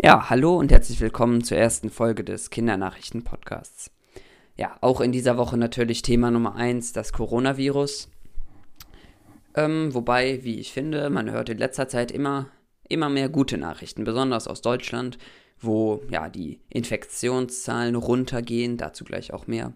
Ja, hallo und herzlich willkommen zur ersten Folge des Kindernachrichten-Podcasts. Ja, auch in dieser Woche natürlich Thema Nummer 1, das Coronavirus. Ähm, wobei, wie ich finde, man hört in letzter Zeit immer, immer mehr gute Nachrichten, besonders aus Deutschland, wo ja die Infektionszahlen runtergehen, dazu gleich auch mehr.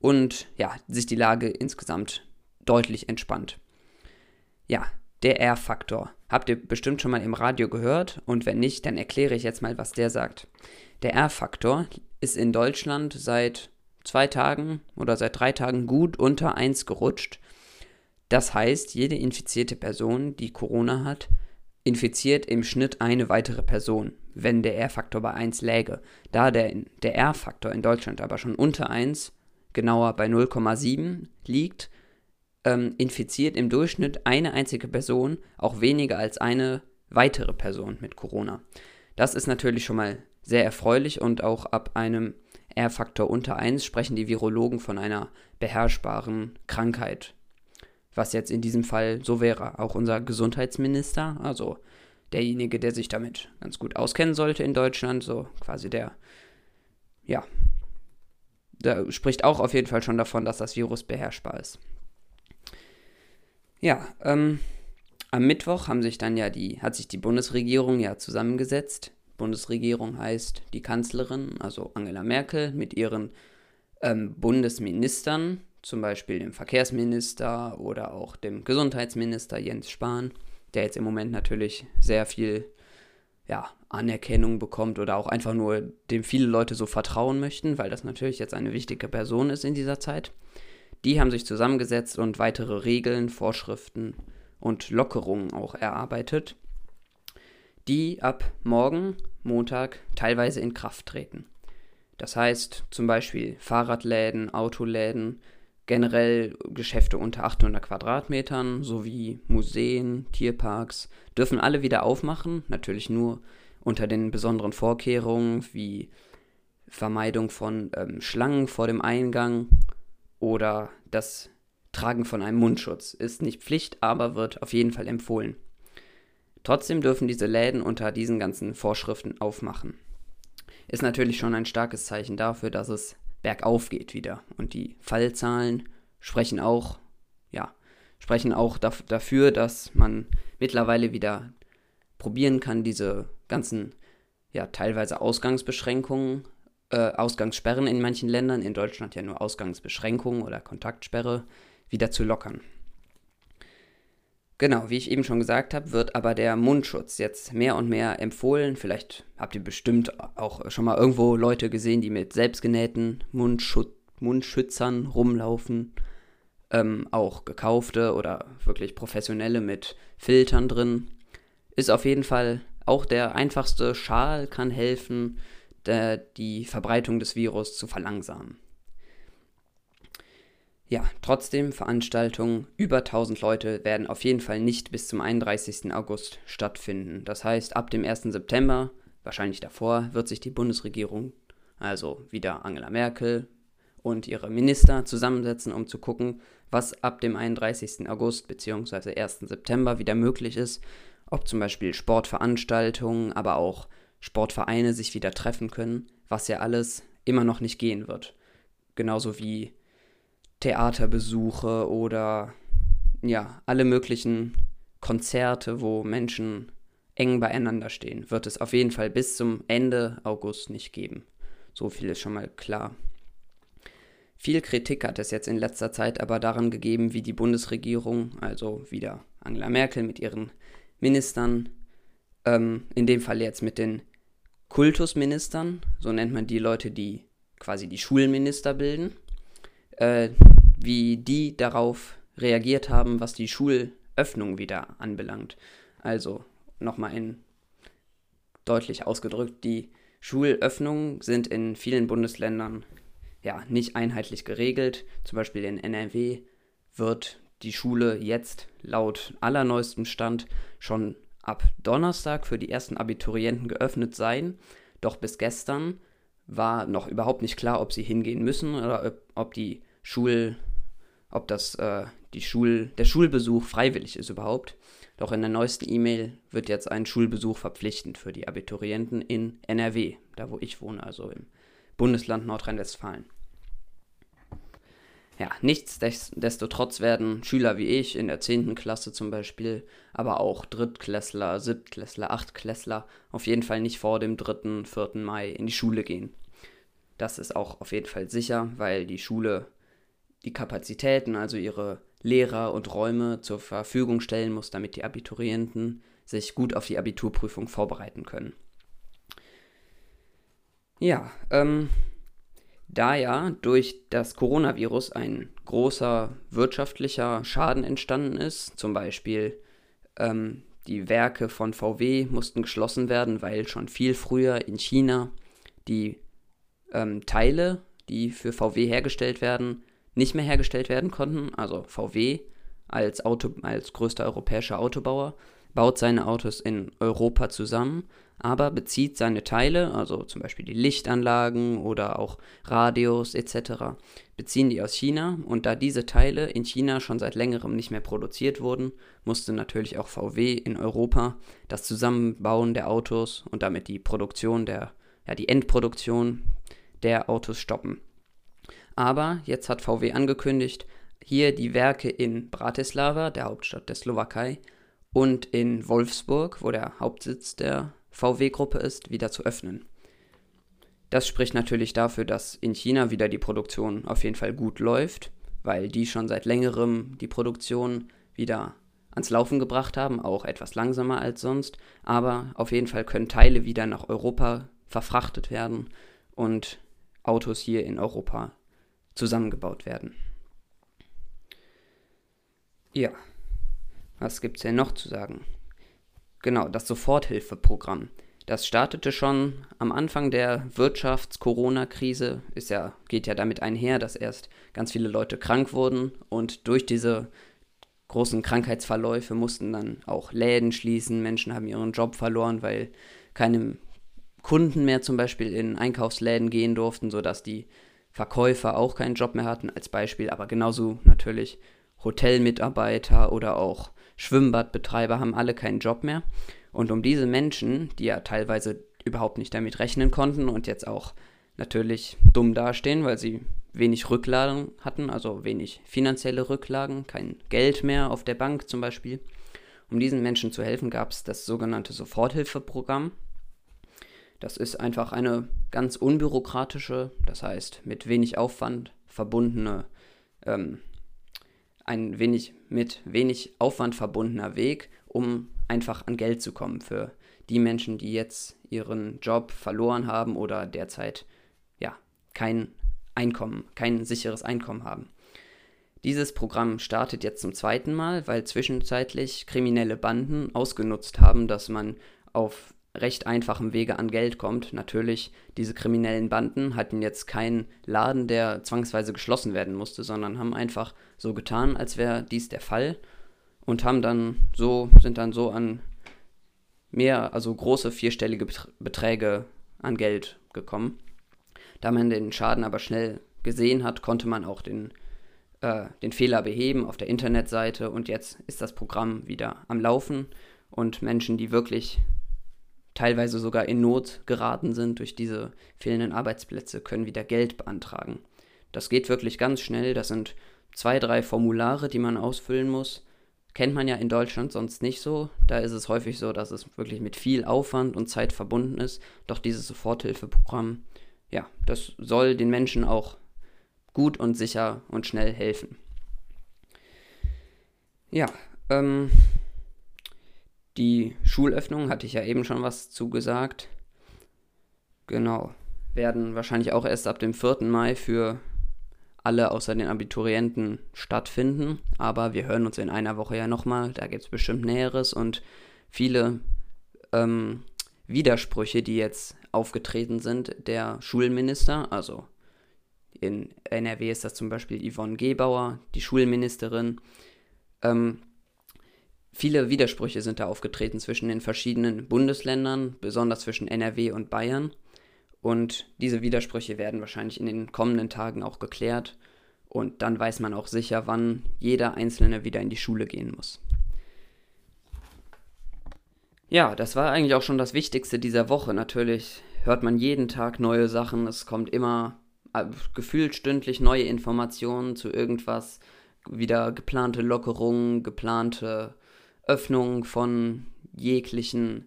Und ja, sich die Lage insgesamt deutlich entspannt. Ja, der R-Faktor. Habt ihr bestimmt schon mal im Radio gehört und wenn nicht, dann erkläre ich jetzt mal, was der sagt. Der R-Faktor ist in Deutschland seit zwei Tagen oder seit drei Tagen gut unter 1 gerutscht. Das heißt, jede infizierte Person, die Corona hat, infiziert im Schnitt eine weitere Person, wenn der R-Faktor bei 1 läge. Da der, der R-Faktor in Deutschland aber schon unter 1, genauer bei 0,7 liegt, ähm, infiziert im Durchschnitt eine einzige Person auch weniger als eine weitere Person mit Corona. Das ist natürlich schon mal sehr erfreulich und auch ab einem R-Faktor unter 1 sprechen die Virologen von einer beherrschbaren Krankheit. Was jetzt in diesem Fall so wäre. Auch unser Gesundheitsminister, also derjenige, der sich damit ganz gut auskennen sollte in Deutschland, so quasi der, ja, da spricht auch auf jeden Fall schon davon, dass das Virus beherrschbar ist. Ja, ähm, am Mittwoch haben sich dann ja die, hat sich die Bundesregierung ja zusammengesetzt. Bundesregierung heißt die Kanzlerin, also Angela Merkel, mit ihren ähm, Bundesministern, zum Beispiel dem Verkehrsminister oder auch dem Gesundheitsminister Jens Spahn, der jetzt im Moment natürlich sehr viel ja, Anerkennung bekommt oder auch einfach nur dem viele Leute so vertrauen möchten, weil das natürlich jetzt eine wichtige Person ist in dieser Zeit. Die haben sich zusammengesetzt und weitere Regeln, Vorschriften und Lockerungen auch erarbeitet, die ab morgen, Montag, teilweise in Kraft treten. Das heißt zum Beispiel Fahrradläden, Autoläden, generell Geschäfte unter 800 Quadratmetern sowie Museen, Tierparks dürfen alle wieder aufmachen, natürlich nur unter den besonderen Vorkehrungen wie Vermeidung von ähm, Schlangen vor dem Eingang oder das Tragen von einem Mundschutz ist nicht Pflicht, aber wird auf jeden Fall empfohlen. Trotzdem dürfen diese Läden unter diesen ganzen Vorschriften aufmachen. Ist natürlich schon ein starkes Zeichen dafür, dass es bergauf geht wieder. Und die Fallzahlen sprechen auch, ja, sprechen auch dafür, dass man mittlerweile wieder probieren kann, diese ganzen, ja, teilweise Ausgangsbeschränkungen äh, Ausgangssperren in manchen Ländern, in Deutschland ja nur Ausgangsbeschränkungen oder Kontaktsperre, wieder zu lockern. Genau, wie ich eben schon gesagt habe, wird aber der Mundschutz jetzt mehr und mehr empfohlen. Vielleicht habt ihr bestimmt auch schon mal irgendwo Leute gesehen, die mit selbstgenähten Mundschut Mundschützern rumlaufen. Ähm, auch gekaufte oder wirklich professionelle mit Filtern drin. Ist auf jeden Fall auch der einfachste Schal, kann helfen die Verbreitung des Virus zu verlangsamen. Ja, trotzdem, Veranstaltungen über 1000 Leute werden auf jeden Fall nicht bis zum 31. August stattfinden. Das heißt, ab dem 1. September, wahrscheinlich davor, wird sich die Bundesregierung, also wieder Angela Merkel und ihre Minister zusammensetzen, um zu gucken, was ab dem 31. August bzw. 1. September wieder möglich ist, ob zum Beispiel Sportveranstaltungen, aber auch Sportvereine sich wieder treffen können, was ja alles immer noch nicht gehen wird. Genauso wie Theaterbesuche oder ja, alle möglichen Konzerte, wo Menschen eng beieinander stehen, wird es auf jeden Fall bis zum Ende August nicht geben. So viel ist schon mal klar. Viel Kritik hat es jetzt in letzter Zeit aber daran gegeben, wie die Bundesregierung, also wieder Angela Merkel mit ihren Ministern, ähm, in dem Fall jetzt mit den Kultusministern, so nennt man die Leute, die quasi die Schulminister bilden, äh, wie die darauf reagiert haben, was die Schulöffnung wieder anbelangt. Also nochmal in deutlich ausgedrückt, die Schulöffnungen sind in vielen Bundesländern ja nicht einheitlich geregelt. Zum Beispiel in NRW wird die Schule jetzt laut allerneuestem Stand schon ab Donnerstag für die ersten Abiturienten geöffnet sein. Doch bis gestern war noch überhaupt nicht klar, ob sie hingehen müssen oder ob, die Schul, ob das äh, die Schul der Schulbesuch freiwillig ist überhaupt. Doch in der neuesten E-Mail wird jetzt ein Schulbesuch verpflichtend für die Abiturienten in NRW, da wo ich wohne, also im Bundesland Nordrhein-Westfalen. Ja, nichtsdestotrotz werden Schüler wie ich in der 10. Klasse zum Beispiel, aber auch Drittklässler, Siebtklässler, Achtklässler auf jeden Fall nicht vor dem 3., 4. Mai in die Schule gehen. Das ist auch auf jeden Fall sicher, weil die Schule die Kapazitäten, also ihre Lehrer und Räume zur Verfügung stellen muss, damit die Abiturienten sich gut auf die Abiturprüfung vorbereiten können. Ja, ähm, da ja durch das Coronavirus ein großer wirtschaftlicher Schaden entstanden ist, zum Beispiel ähm, die Werke von VW mussten geschlossen werden, weil schon viel früher in China die ähm, Teile, die für VW hergestellt werden, nicht mehr hergestellt werden konnten. Also VW als, Auto, als größter europäischer Autobauer baut seine Autos in Europa zusammen, aber bezieht seine Teile, also zum Beispiel die Lichtanlagen oder auch Radios etc., beziehen die aus China und da diese Teile in China schon seit längerem nicht mehr produziert wurden, musste natürlich auch VW in Europa das Zusammenbauen der Autos und damit die Produktion der, ja die Endproduktion der Autos stoppen. Aber jetzt hat VW angekündigt, hier die Werke in Bratislava, der Hauptstadt der Slowakei, und in Wolfsburg, wo der Hauptsitz der VW-Gruppe ist, wieder zu öffnen. Das spricht natürlich dafür, dass in China wieder die Produktion auf jeden Fall gut läuft, weil die schon seit längerem die Produktion wieder ans Laufen gebracht haben, auch etwas langsamer als sonst, aber auf jeden Fall können Teile wieder nach Europa verfrachtet werden und Autos hier in Europa zusammengebaut werden. Ja, was gibt es denn noch zu sagen? Genau, das Soforthilfeprogramm. Das startete schon am Anfang der Wirtschafts-Corona-Krise. Ist ja, geht ja damit einher, dass erst ganz viele Leute krank wurden und durch diese großen Krankheitsverläufe mussten dann auch Läden schließen. Menschen haben ihren Job verloren, weil keine Kunden mehr zum Beispiel in Einkaufsläden gehen durften, sodass die Verkäufer auch keinen Job mehr hatten, als Beispiel, aber genauso natürlich Hotelmitarbeiter oder auch Schwimmbadbetreiber haben alle keinen Job mehr. Und um diese Menschen, die ja teilweise überhaupt nicht damit rechnen konnten und jetzt auch natürlich dumm dastehen, weil sie wenig Rücklagen hatten, also wenig finanzielle Rücklagen, kein Geld mehr auf der Bank zum Beispiel. Um diesen Menschen zu helfen, gab es das sogenannte Soforthilfeprogramm. Das ist einfach eine ganz unbürokratische, das heißt mit wenig Aufwand verbundene, ähm, ein wenig mit wenig Aufwand verbundener Weg, um einfach an Geld zu kommen für die Menschen, die jetzt ihren Job verloren haben oder derzeit ja kein Einkommen, kein sicheres Einkommen haben. Dieses Programm startet jetzt zum zweiten Mal, weil zwischenzeitlich kriminelle Banden ausgenutzt haben, dass man auf recht einfachem Wege an Geld kommt. Natürlich, diese kriminellen Banden hatten jetzt keinen Laden, der zwangsweise geschlossen werden musste, sondern haben einfach so getan, als wäre dies der Fall und haben dann so, sind dann so an mehr, also große vierstellige Beträge an Geld gekommen. Da man den Schaden aber schnell gesehen hat, konnte man auch den, äh, den Fehler beheben auf der Internetseite und jetzt ist das Programm wieder am Laufen und Menschen, die wirklich teilweise sogar in Not geraten sind durch diese fehlenden Arbeitsplätze, können wieder Geld beantragen. Das geht wirklich ganz schnell. Das sind zwei, drei Formulare, die man ausfüllen muss. Kennt man ja in Deutschland sonst nicht so. Da ist es häufig so, dass es wirklich mit viel Aufwand und Zeit verbunden ist. Doch dieses Soforthilfeprogramm, ja, das soll den Menschen auch gut und sicher und schnell helfen. Ja, ähm, die Schulöffnung hatte ich ja eben schon was zugesagt. Genau. Werden wahrscheinlich auch erst ab dem 4. Mai für alle außer den Abiturienten stattfinden. Aber wir hören uns in einer Woche ja nochmal. Da gibt es bestimmt Näheres und viele ähm, Widersprüche, die jetzt aufgetreten sind, der Schulminister. Also in NRW ist das zum Beispiel Yvonne Gebauer, die Schulministerin. Ähm, Viele Widersprüche sind da aufgetreten zwischen den verschiedenen Bundesländern, besonders zwischen NRW und Bayern. Und diese Widersprüche werden wahrscheinlich in den kommenden Tagen auch geklärt. Und dann weiß man auch sicher, wann jeder Einzelne wieder in die Schule gehen muss. Ja, das war eigentlich auch schon das Wichtigste dieser Woche. Natürlich hört man jeden Tag neue Sachen. Es kommt immer äh, gefühlt stündlich neue Informationen zu irgendwas. Wieder geplante Lockerungen, geplante Öffnungen von jeglichen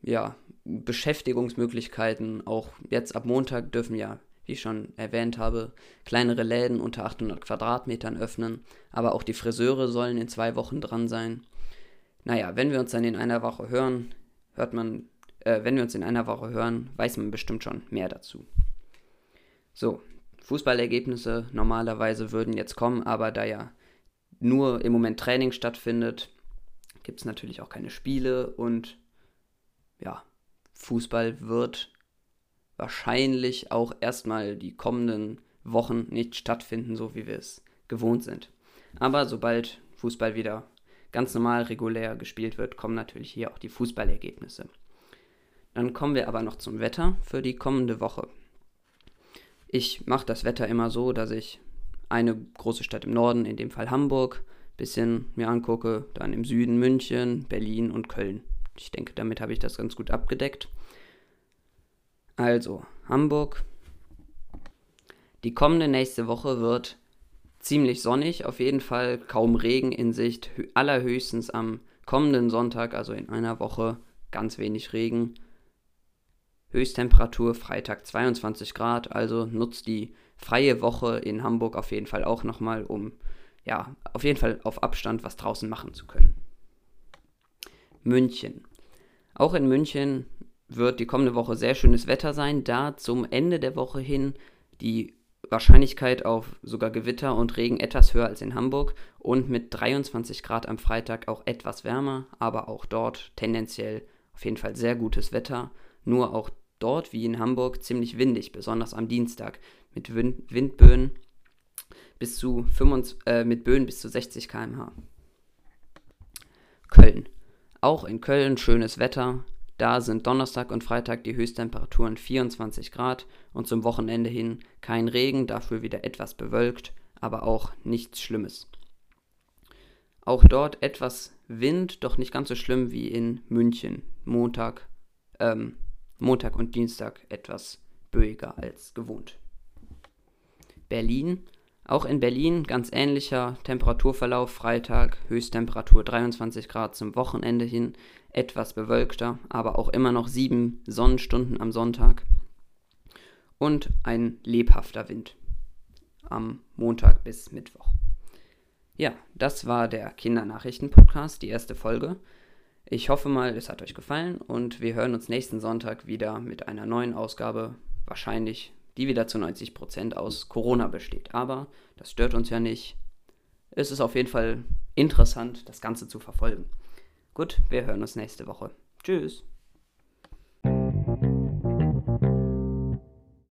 ja, Beschäftigungsmöglichkeiten. Auch jetzt ab Montag dürfen ja, wie ich schon erwähnt habe, kleinere Läden unter 800 Quadratmetern öffnen. Aber auch die Friseure sollen in zwei Wochen dran sein. Naja, wenn wir uns dann in einer Woche hören, hört man, äh, wenn wir uns in einer Woche hören, weiß man bestimmt schon mehr dazu. So, Fußballergebnisse normalerweise würden jetzt kommen, aber da ja nur im Moment Training stattfindet, gibt es natürlich auch keine Spiele und ja, Fußball wird wahrscheinlich auch erstmal die kommenden Wochen nicht stattfinden, so wie wir es gewohnt sind. Aber sobald Fußball wieder ganz normal regulär gespielt wird, kommen natürlich hier auch die Fußballergebnisse. Dann kommen wir aber noch zum Wetter für die kommende Woche. Ich mache das Wetter immer so, dass ich eine große Stadt im Norden, in dem Fall Hamburg, bisschen mir angucke, dann im Süden München, Berlin und Köln. Ich denke, damit habe ich das ganz gut abgedeckt. Also, Hamburg. Die kommende nächste Woche wird ziemlich sonnig, auf jeden Fall kaum Regen in Sicht, allerhöchstens am kommenden Sonntag, also in einer Woche, ganz wenig Regen. Höchsttemperatur Freitag 22 Grad, also nutzt die freie Woche in Hamburg auf jeden Fall auch nochmal, um ja, auf jeden Fall auf Abstand was draußen machen zu können. München. Auch in München wird die kommende Woche sehr schönes Wetter sein, da zum Ende der Woche hin die Wahrscheinlichkeit auf sogar Gewitter und Regen etwas höher als in Hamburg und mit 23 Grad am Freitag auch etwas wärmer, aber auch dort tendenziell auf jeden Fall sehr gutes Wetter. Nur auch dort wie in Hamburg ziemlich windig, besonders am Dienstag mit Wind Windböen bis zu 25, äh, mit Böen bis zu 60 km/h. Köln. Auch in Köln schönes Wetter, da sind Donnerstag und Freitag die Höchsttemperaturen 24 Grad und zum Wochenende hin kein Regen, dafür wieder etwas bewölkt, aber auch nichts Schlimmes. Auch dort etwas Wind, doch nicht ganz so schlimm wie in München. Montag, ähm, Montag und Dienstag etwas böiger als gewohnt. Berlin. Auch in Berlin ganz ähnlicher Temperaturverlauf. Freitag Höchsttemperatur 23 Grad zum Wochenende hin etwas bewölkter, aber auch immer noch sieben Sonnenstunden am Sonntag und ein lebhafter Wind am Montag bis Mittwoch. Ja, das war der Kindernachrichten-Podcast, die erste Folge. Ich hoffe mal, es hat euch gefallen und wir hören uns nächsten Sonntag wieder mit einer neuen Ausgabe, wahrscheinlich die wieder zu 90% aus Corona besteht. Aber das stört uns ja nicht. Es ist auf jeden Fall interessant, das Ganze zu verfolgen. Gut, wir hören uns nächste Woche. Tschüss.